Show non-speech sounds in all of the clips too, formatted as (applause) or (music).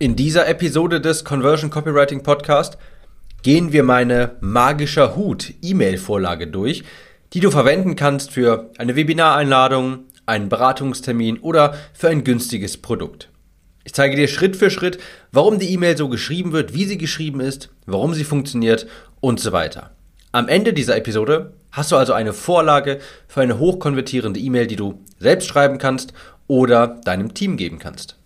In dieser Episode des Conversion Copywriting Podcast gehen wir meine magischer Hut E-Mail-Vorlage durch, die du verwenden kannst für eine Webinareinladung, einen Beratungstermin oder für ein günstiges Produkt. Ich zeige dir Schritt für Schritt, warum die E-Mail so geschrieben wird, wie sie geschrieben ist, warum sie funktioniert und so weiter. Am Ende dieser Episode hast du also eine Vorlage für eine hochkonvertierende E-Mail, die du selbst schreiben kannst oder deinem Team geben kannst.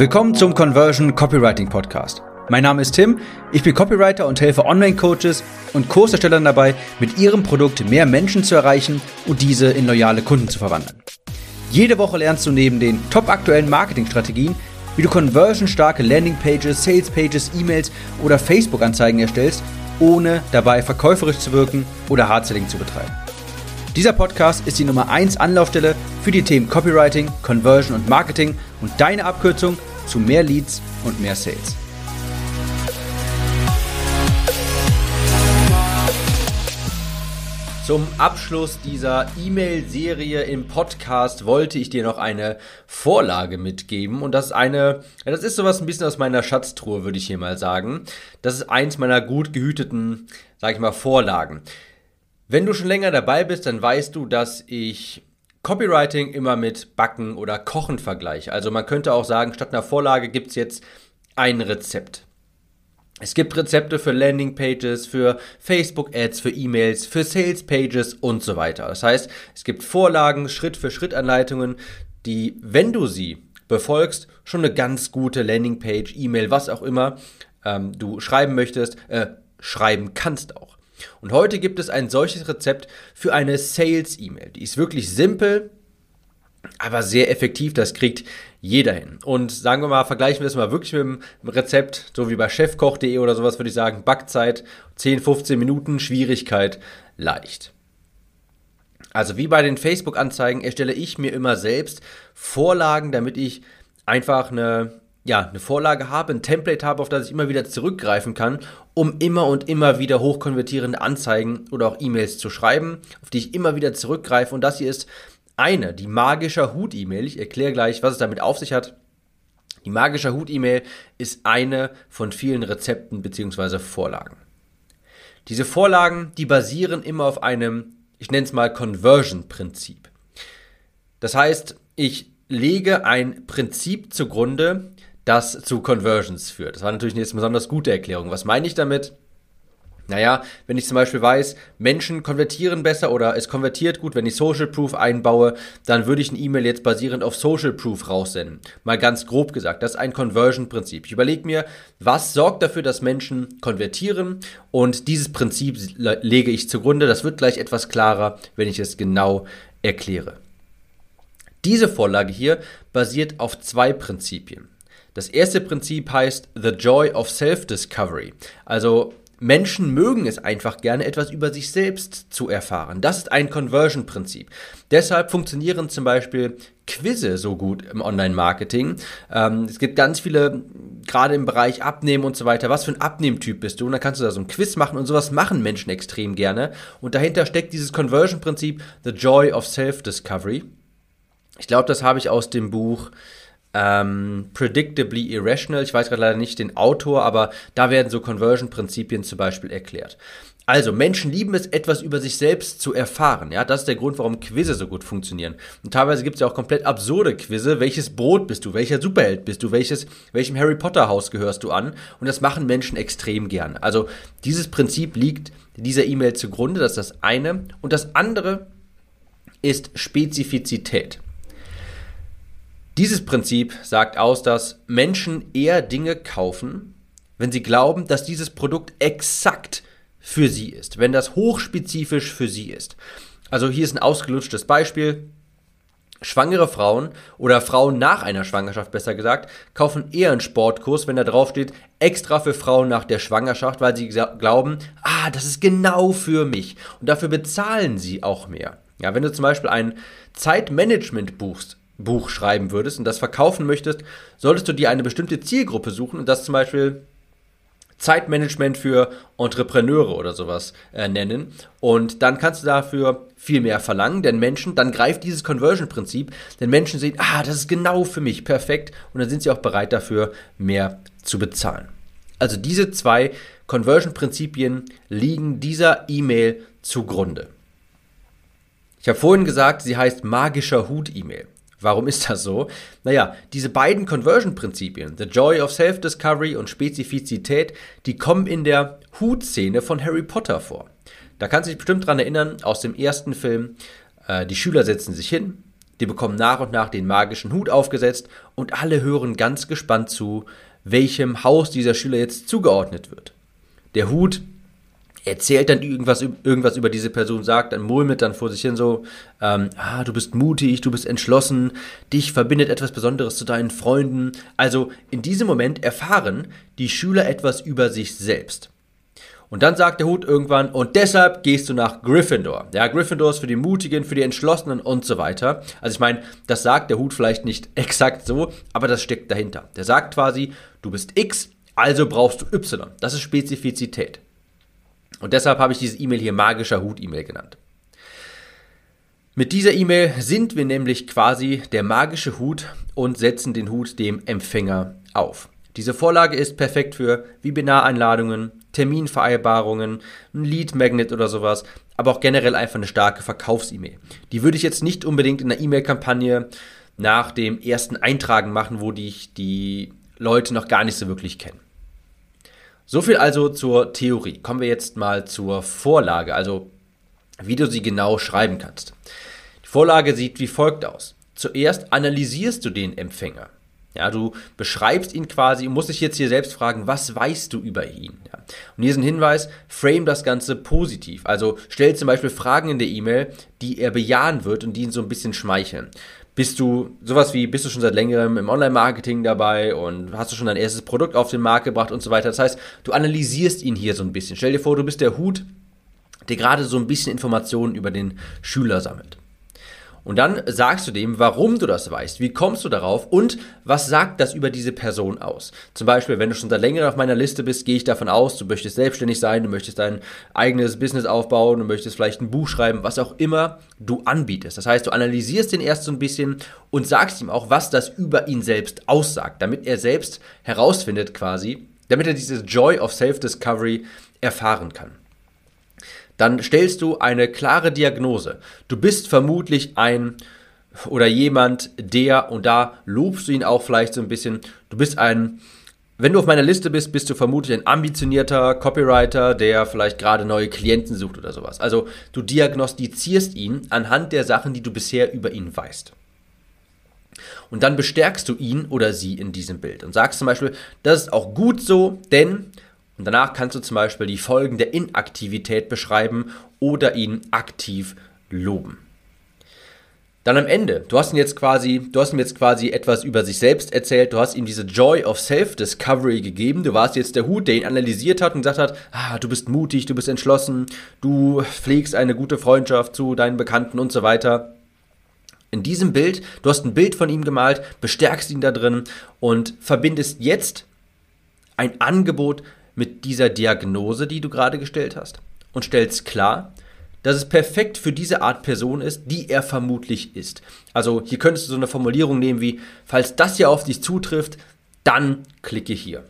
Willkommen zum Conversion Copywriting Podcast. Mein Name ist Tim, ich bin Copywriter und helfe Online-Coaches und Kurserstellern dabei, mit ihrem Produkt mehr Menschen zu erreichen und diese in loyale Kunden zu verwandeln. Jede Woche lernst du neben den top aktuellen Marketingstrategien, wie du conversionstarke Landingpages, Salespages, E-Mails oder Facebook-Anzeigen erstellst, ohne dabei verkäuferisch zu wirken oder Hardselling zu betreiben. Dieser Podcast ist die Nummer 1 Anlaufstelle für die Themen Copywriting, Conversion und Marketing und deine Abkürzung zu mehr Leads und mehr Sales. Zum Abschluss dieser E-Mail-Serie im Podcast wollte ich dir noch eine Vorlage mitgeben und das ist eine, das ist sowas ein bisschen aus meiner Schatztruhe, würde ich hier mal sagen. Das ist eins meiner gut gehüteten, sag ich mal, Vorlagen. Wenn du schon länger dabei bist, dann weißt du, dass ich Copywriting immer mit Backen oder Kochen vergleiche. Also man könnte auch sagen, statt einer Vorlage gibt es jetzt ein Rezept. Es gibt Rezepte für Landingpages, für Facebook-Ads, für E-Mails, für Sales-Pages und so weiter. Das heißt, es gibt Vorlagen, Schritt-für-Schritt-Anleitungen, die, wenn du sie befolgst, schon eine ganz gute Landingpage, E-Mail, was auch immer ähm, du schreiben möchtest, äh, schreiben kannst auch. Und heute gibt es ein solches Rezept für eine Sales-E-Mail. Die ist wirklich simpel, aber sehr effektiv. Das kriegt jeder hin. Und sagen wir mal, vergleichen wir es mal wirklich mit dem Rezept, so wie bei chefkoch.de oder sowas, würde ich sagen, Backzeit 10, 15 Minuten, Schwierigkeit leicht. Also wie bei den Facebook-Anzeigen erstelle ich mir immer selbst Vorlagen, damit ich einfach eine ja, eine Vorlage habe, ein Template habe, auf das ich immer wieder zurückgreifen kann, um immer und immer wieder hochkonvertierende Anzeigen oder auch E-Mails zu schreiben, auf die ich immer wieder zurückgreife. Und das hier ist eine, die magische Hut-E-Mail. Ich erkläre gleich, was es damit auf sich hat. Die magische Hut-E-Mail ist eine von vielen Rezepten bzw. Vorlagen. Diese Vorlagen, die basieren immer auf einem, ich nenne es mal Conversion-Prinzip. Das heißt, ich lege ein Prinzip zugrunde, das zu Conversions führt. Das war natürlich eine besonders gute Erklärung. Was meine ich damit? Naja, wenn ich zum Beispiel weiß, Menschen konvertieren besser oder es konvertiert gut, wenn ich Social Proof einbaue, dann würde ich ein E-Mail jetzt basierend auf Social Proof raussenden. Mal ganz grob gesagt, das ist ein Conversion-Prinzip. Ich überlege mir, was sorgt dafür, dass Menschen konvertieren und dieses Prinzip lege ich zugrunde. Das wird gleich etwas klarer, wenn ich es genau erkläre. Diese Vorlage hier basiert auf zwei Prinzipien. Das erste Prinzip heißt The Joy of Self-Discovery. Also Menschen mögen es einfach gerne, etwas über sich selbst zu erfahren. Das ist ein Conversion-Prinzip. Deshalb funktionieren zum Beispiel Quizze so gut im Online-Marketing. Ähm, es gibt ganz viele, gerade im Bereich Abnehmen und so weiter. Was für ein Abnehmtyp bist du? Und dann kannst du da so ein Quiz machen und sowas machen Menschen extrem gerne. Und dahinter steckt dieses Conversion-Prinzip The Joy of Self-Discovery. Ich glaube, das habe ich aus dem Buch ähm, Predictably Irrational. Ich weiß gerade leider nicht den Autor, aber da werden so Conversion-Prinzipien zum Beispiel erklärt. Also, Menschen lieben es, etwas über sich selbst zu erfahren. Ja, das ist der Grund, warum Quizze so gut funktionieren. Und teilweise gibt es ja auch komplett absurde Quizze. Welches Brot bist du? Welcher Superheld bist du? Welches, welchem Harry Potter Haus gehörst du an? Und das machen Menschen extrem gern. Also, dieses Prinzip liegt dieser E-Mail zugrunde. Das ist das eine. Und das andere ist Spezifizität. Dieses Prinzip sagt aus, dass Menschen eher Dinge kaufen, wenn sie glauben, dass dieses Produkt exakt für sie ist, wenn das hochspezifisch für sie ist. Also hier ist ein ausgelutschtes Beispiel. Schwangere Frauen oder Frauen nach einer Schwangerschaft besser gesagt, kaufen eher einen Sportkurs, wenn da drauf steht, extra für Frauen nach der Schwangerschaft, weil sie glauben, ah, das ist genau für mich. Und dafür bezahlen sie auch mehr. Ja, wenn du zum Beispiel ein Zeitmanagement buchst, Buch schreiben würdest und das verkaufen möchtest, solltest du dir eine bestimmte Zielgruppe suchen und das zum Beispiel Zeitmanagement für Entrepreneure oder sowas äh, nennen. Und dann kannst du dafür viel mehr verlangen, denn Menschen, dann greift dieses Conversion-Prinzip, denn Menschen sehen, ah, das ist genau für mich, perfekt, und dann sind sie auch bereit dafür, mehr zu bezahlen. Also diese zwei Conversion-Prinzipien liegen dieser E-Mail zugrunde. Ich habe vorhin gesagt, sie heißt magischer Hut-E-Mail. Warum ist das so? Naja, diese beiden Conversion-Prinzipien, The Joy of Self-Discovery und Spezifizität, die kommen in der Hut-Szene von Harry Potter vor. Da kannst du dich bestimmt dran erinnern, aus dem ersten Film, äh, die Schüler setzen sich hin, die bekommen nach und nach den magischen Hut aufgesetzt und alle hören ganz gespannt zu, welchem Haus dieser Schüler jetzt zugeordnet wird. Der Hut erzählt dann irgendwas, irgendwas über diese Person, sagt, dann murmelt dann vor sich hin so, ähm, ah, du bist mutig, du bist entschlossen, dich verbindet etwas Besonderes zu deinen Freunden. Also in diesem Moment erfahren die Schüler etwas über sich selbst. Und dann sagt der Hut irgendwann, und deshalb gehst du nach Gryffindor. Ja, Gryffindor ist für die Mutigen, für die Entschlossenen und so weiter. Also ich meine, das sagt der Hut vielleicht nicht (laughs) exakt so, aber das steckt dahinter. Der sagt quasi, du bist X, also brauchst du Y. Das ist Spezifizität. Und deshalb habe ich diese E-Mail hier magischer Hut-E-Mail genannt. Mit dieser E-Mail sind wir nämlich quasi der magische Hut und setzen den Hut dem Empfänger auf. Diese Vorlage ist perfekt für Webinareinladungen, Terminvereinbarungen, ein Lead Magnet oder sowas, aber auch generell einfach eine starke Verkaufs-E-Mail. Die würde ich jetzt nicht unbedingt in einer E-Mail-Kampagne nach dem ersten Eintragen machen, wo die, die Leute noch gar nicht so wirklich kennen. So viel also zur Theorie. Kommen wir jetzt mal zur Vorlage, also wie du sie genau schreiben kannst. Die Vorlage sieht wie folgt aus. Zuerst analysierst du den Empfänger. Ja, du beschreibst ihn quasi und musst dich jetzt hier selbst fragen, was weißt du über ihn? Ja. Und hier ist ein Hinweis, frame das Ganze positiv. Also stell zum Beispiel Fragen in der E-Mail, die er bejahen wird und die ihn so ein bisschen schmeicheln. Bist du sowas wie, bist du schon seit längerem im Online-Marketing dabei und hast du schon dein erstes Produkt auf den Markt gebracht und so weiter. Das heißt, du analysierst ihn hier so ein bisschen. Stell dir vor, du bist der Hut, der gerade so ein bisschen Informationen über den Schüler sammelt. Und dann sagst du dem, warum du das weißt, wie kommst du darauf und was sagt das über diese Person aus. Zum Beispiel, wenn du schon seit längerem auf meiner Liste bist, gehe ich davon aus, du möchtest selbstständig sein, du möchtest dein eigenes Business aufbauen, du möchtest vielleicht ein Buch schreiben, was auch immer du anbietest. Das heißt, du analysierst den erst so ein bisschen und sagst ihm auch, was das über ihn selbst aussagt, damit er selbst herausfindet quasi, damit er dieses Joy of Self-Discovery erfahren kann dann stellst du eine klare Diagnose. Du bist vermutlich ein oder jemand, der, und da lobst du ihn auch vielleicht so ein bisschen, du bist ein, wenn du auf meiner Liste bist, bist du vermutlich ein ambitionierter Copywriter, der vielleicht gerade neue Klienten sucht oder sowas. Also du diagnostizierst ihn anhand der Sachen, die du bisher über ihn weißt. Und dann bestärkst du ihn oder sie in diesem Bild und sagst zum Beispiel, das ist auch gut so, denn und danach kannst du zum Beispiel die Folgen der Inaktivität beschreiben oder ihn aktiv loben. Dann am Ende, du hast ihm jetzt quasi, du hast ihm jetzt quasi etwas über sich selbst erzählt, du hast ihm diese Joy of Self-Discovery gegeben, du warst jetzt der Hut, der ihn analysiert hat und gesagt hat, ah, du bist mutig, du bist entschlossen, du pflegst eine gute Freundschaft zu deinen Bekannten und so weiter. In diesem Bild, du hast ein Bild von ihm gemalt, bestärkst ihn da drin und verbindest jetzt ein Angebot mit dieser Diagnose, die du gerade gestellt hast und stellst klar, dass es perfekt für diese Art Person ist, die er vermutlich ist. Also hier könntest du so eine Formulierung nehmen wie, falls das hier auf dich zutrifft, dann klicke hier.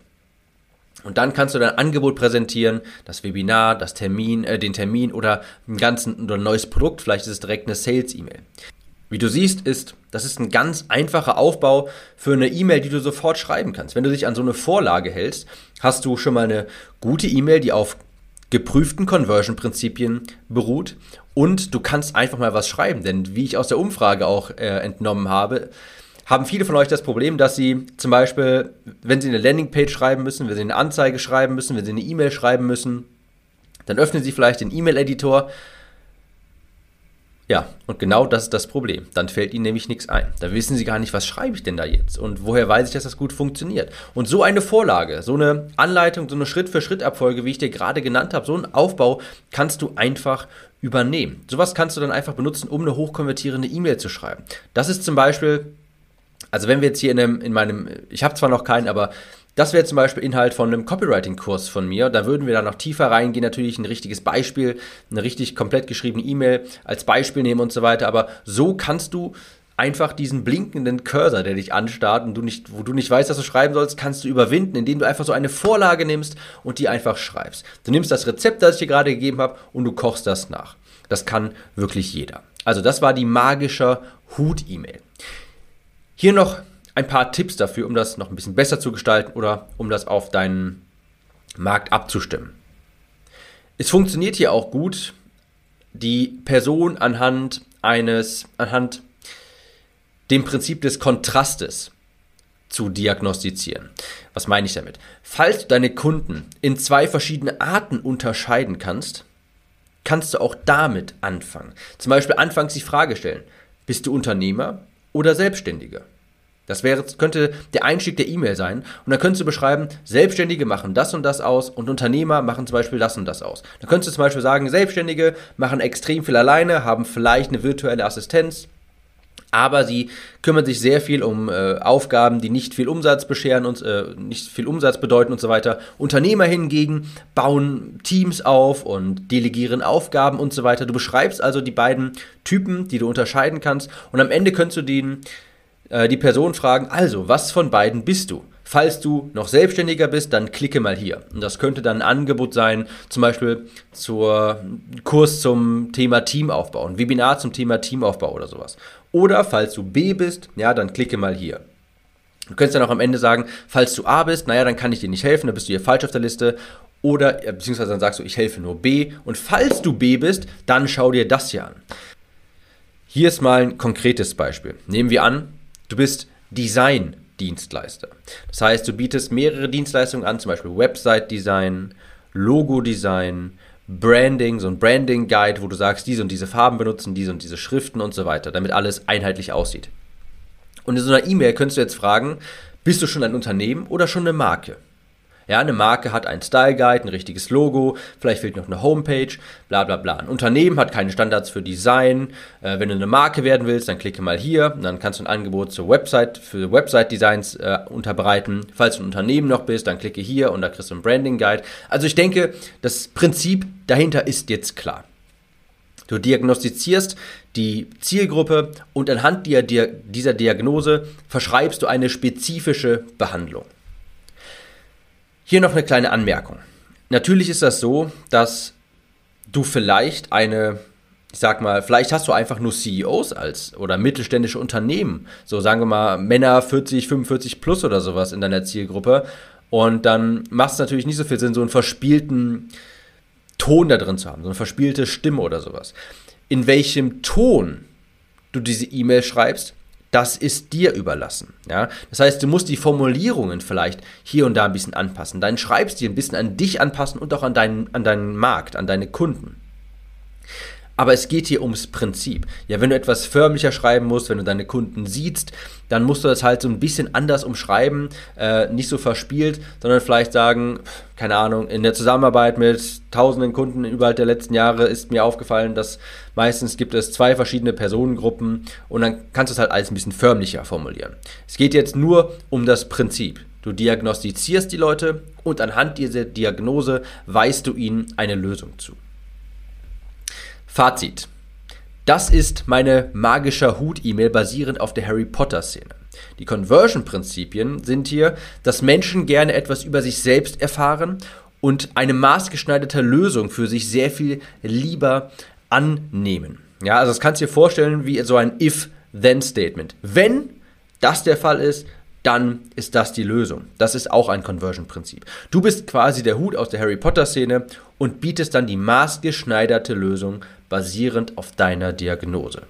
Und dann kannst du dein Angebot präsentieren, das Webinar, das Termin, äh, den Termin oder ein ganzen oder ein neues Produkt, vielleicht ist es direkt eine Sales-E-Mail. Wie du siehst, ist, das ist ein ganz einfacher Aufbau für eine E-Mail, die du sofort schreiben kannst. Wenn du dich an so eine Vorlage hältst, hast du schon mal eine gute E-Mail, die auf geprüften Conversion-Prinzipien beruht und du kannst einfach mal was schreiben. Denn wie ich aus der Umfrage auch äh, entnommen habe, haben viele von euch das Problem, dass sie zum Beispiel, wenn sie eine Landingpage schreiben müssen, wenn sie eine Anzeige schreiben müssen, wenn sie eine E-Mail schreiben müssen, dann öffnen sie vielleicht den E-Mail-Editor, ja, und genau das ist das Problem. Dann fällt ihnen nämlich nichts ein. Da wissen sie gar nicht, was schreibe ich denn da jetzt und woher weiß ich, dass das gut funktioniert. Und so eine Vorlage, so eine Anleitung, so eine Schritt-für-Schritt-Abfolge, wie ich dir gerade genannt habe, so einen Aufbau kannst du einfach übernehmen. Sowas kannst du dann einfach benutzen, um eine hochkonvertierende E-Mail zu schreiben. Das ist zum Beispiel, also wenn wir jetzt hier in, einem, in meinem, ich habe zwar noch keinen, aber Das wäre zum Beispiel Inhalt von einem Copywriting-Kurs von mir. Da würden wir dann noch tiefer reingehen, natürlich ein richtiges Beispiel, eine richtig komplett geschriebene E-Mail als Beispiel nehmen und so weiter. Aber so kannst du einfach diesen blinkenden Cursor, der dich anstarrt und du nicht, wo du nicht weißt, was du schreiben sollst, kannst du überwinden, indem du einfach so eine Vorlage nimmst und die einfach schreibst. Du nimmst das Rezept, das ich dir gerade gegeben habe, und du kochst das nach. Das kann wirklich jeder. Also das war die magische Hut-E-Mail. Hier noch ein paar Tipps dafür, um das noch ein bisschen besser zu gestalten oder um das auf deinen Markt abzustimmen. Es funktioniert hier auch gut, die Person anhand eines, anhand dem Prinzip des Kontrastes zu diagnostizieren. Was meine ich damit? Falls du deine Kunden in zwei verschiedene Arten unterscheiden kannst, kannst du auch damit anfangen. Zum Beispiel anfangs die Frage stellen, bist du Unternehmer oder Selbstständiger? Das wäre, könnte der Einstieg der E-Mail sein. Und dann könntest du beschreiben, Selbstständige machen das und das aus und Unternehmer machen zum Beispiel das und das aus. Dann könntest du zum Beispiel sagen, Selbstständige machen extrem viel alleine, haben vielleicht eine virtuelle Assistenz, aber sie kümmern sich sehr viel um äh, Aufgaben, die nicht viel Umsatz bescheren und äh, nicht viel Umsatz bedeuten und so weiter. Unternehmer hingegen bauen Teams auf und delegieren Aufgaben und so weiter. Du beschreibst also die beiden Typen, die du unterscheiden kannst und am Ende könntest du den, äh, die Person fragen, also, was von beiden bist du? Falls du noch selbstständiger bist, dann klicke mal hier. Und das könnte dann ein Angebot sein, zum Beispiel zur Kurs zum Thema Teamaufbau, ein Webinar zum Thema Teamaufbau oder sowas. Oder falls du B bist, ja, dann klicke mal hier. Du könntest dann auch am Ende sagen, falls du A bist, naja, dann kann ich dir nicht helfen, dann bist du hier falsch auf der Liste. Oder, beziehungsweise dann sagst du, ich helfe nur B. Und falls du B bist, dann schau dir das hier an. Hier ist mal ein konkretes Beispiel. Nehmen wir an, du bist Design Dienstleister. Das heißt, du bietest mehrere Dienstleistungen an, zum Beispiel Website-Design, Logo-Design, Branding, so ein Branding-Guide, wo du sagst, diese und diese Farben benutzen, diese und diese Schriften und so weiter, damit alles einheitlich aussieht. Und in so einer E-Mail könntest du jetzt fragen, bist du schon ein Unternehmen oder schon eine Marke? Ja, eine Marke hat einen Style Guide, ein richtiges Logo, vielleicht fehlt noch eine Homepage, bla bla bla. Ein Unternehmen hat keine Standards für Design. Äh, wenn du eine Marke werden willst, dann klicke mal hier, dann kannst du ein Angebot zur Website für Website Designs äh, unterbreiten. Falls du ein Unternehmen noch bist, dann klicke hier und da kriegst du einen Branding Guide. Also ich denke, das Prinzip dahinter ist jetzt klar. Du diagnostizierst die Zielgruppe und anhand dieser Diagnose verschreibst du eine spezifische Behandlung. Hier noch eine kleine Anmerkung. Natürlich ist das so, dass du vielleicht eine, ich sag mal, vielleicht hast du einfach nur CEOs als oder mittelständische Unternehmen, so sagen wir mal Männer 40, 45 plus oder sowas in deiner Zielgruppe. Und dann macht es natürlich nicht so viel Sinn, so einen verspielten Ton da drin zu haben, so eine verspielte Stimme oder sowas. In welchem Ton du diese E-Mail schreibst, das ist dir überlassen. Ja? Das heißt, du musst die Formulierungen vielleicht hier und da ein bisschen anpassen, deinen Schreibstil ein bisschen an dich anpassen und auch an deinen, an deinen Markt, an deine Kunden. Aber es geht hier ums Prinzip. Ja, wenn du etwas förmlicher schreiben musst, wenn du deine Kunden siehst, dann musst du das halt so ein bisschen anders umschreiben, äh, nicht so verspielt, sondern vielleicht sagen, keine Ahnung, in der Zusammenarbeit mit tausenden Kunden überall der letzten Jahre ist mir aufgefallen, dass meistens gibt es zwei verschiedene Personengruppen und dann kannst du es halt alles ein bisschen förmlicher formulieren. Es geht jetzt nur um das Prinzip. Du diagnostizierst die Leute und anhand dieser Diagnose weist du ihnen eine Lösung zu. Fazit. Das ist meine magischer Hut-E-Mail basierend auf der Harry Potter-Szene. Die Conversion-Prinzipien sind hier, dass Menschen gerne etwas über sich selbst erfahren und eine maßgeschneiderte Lösung für sich sehr viel lieber annehmen. Ja, also das kannst du dir vorstellen wie so ein If-Then-Statement. Wenn das der Fall ist, dann ist das die Lösung. Das ist auch ein Conversion-Prinzip. Du bist quasi der Hut aus der Harry Potter-Szene und bietest dann die maßgeschneiderte Lösung basierend auf deiner Diagnose.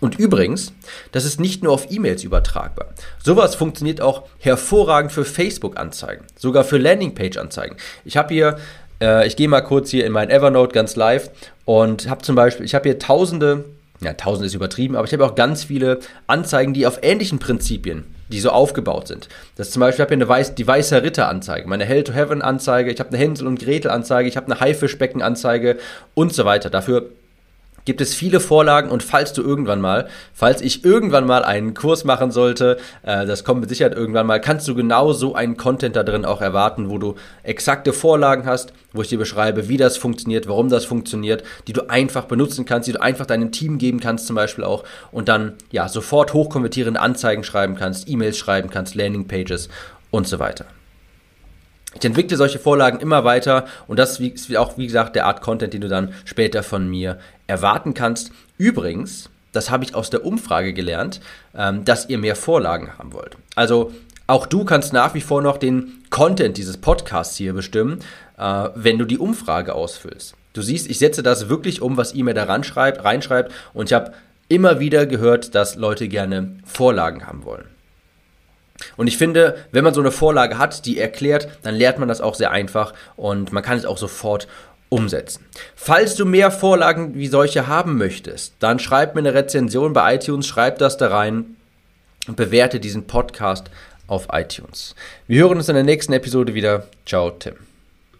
Und übrigens, das ist nicht nur auf E-Mails übertragbar. Sowas funktioniert auch hervorragend für Facebook-Anzeigen, sogar für Landingpage-Anzeigen. Ich habe hier, äh, ich gehe mal kurz hier in mein Evernote ganz live und habe zum Beispiel, ich habe hier tausende, ja, tausende ist übertrieben, aber ich habe auch ganz viele Anzeigen, die auf ähnlichen Prinzipien die so aufgebaut sind. Das zum Beispiel, ich habe hier eine Weiß, die Weiße Ritter-Anzeige, meine Hell to Heaven-Anzeige, ich habe eine Hänsel und Gretel-Anzeige, ich habe eine Haifischbecken-Anzeige und so weiter. Dafür gibt es viele Vorlagen und falls du irgendwann mal, falls ich irgendwann mal einen Kurs machen sollte, äh, das kommt mit Sicherheit irgendwann mal, kannst du genau so einen Content da drin auch erwarten, wo du exakte Vorlagen hast, wo ich dir beschreibe, wie das funktioniert, warum das funktioniert, die du einfach benutzen kannst, die du einfach deinem Team geben kannst zum Beispiel auch und dann ja sofort hochkonvertierende Anzeigen schreiben kannst, E-Mails schreiben kannst, Landingpages und so weiter. Ich entwickle solche Vorlagen immer weiter und das ist auch, wie gesagt, der Art Content, den du dann später von mir erwarten kannst. Übrigens, das habe ich aus der Umfrage gelernt, ähm, dass ihr mehr Vorlagen haben wollt. Also auch du kannst nach wie vor noch den Content dieses Podcasts hier bestimmen, äh, wenn du die Umfrage ausfüllst. Du siehst, ich setze das wirklich um, was ihr mir da reinschreibt und ich habe immer wieder gehört, dass Leute gerne Vorlagen haben wollen. Und ich finde, wenn man so eine Vorlage hat, die erklärt, dann lernt man das auch sehr einfach und man kann es auch sofort umsetzen. Falls du mehr Vorlagen wie solche haben möchtest, dann schreib mir eine Rezension bei iTunes, schreib das da rein und bewerte diesen Podcast auf iTunes. Wir hören uns in der nächsten Episode wieder. Ciao, Tim.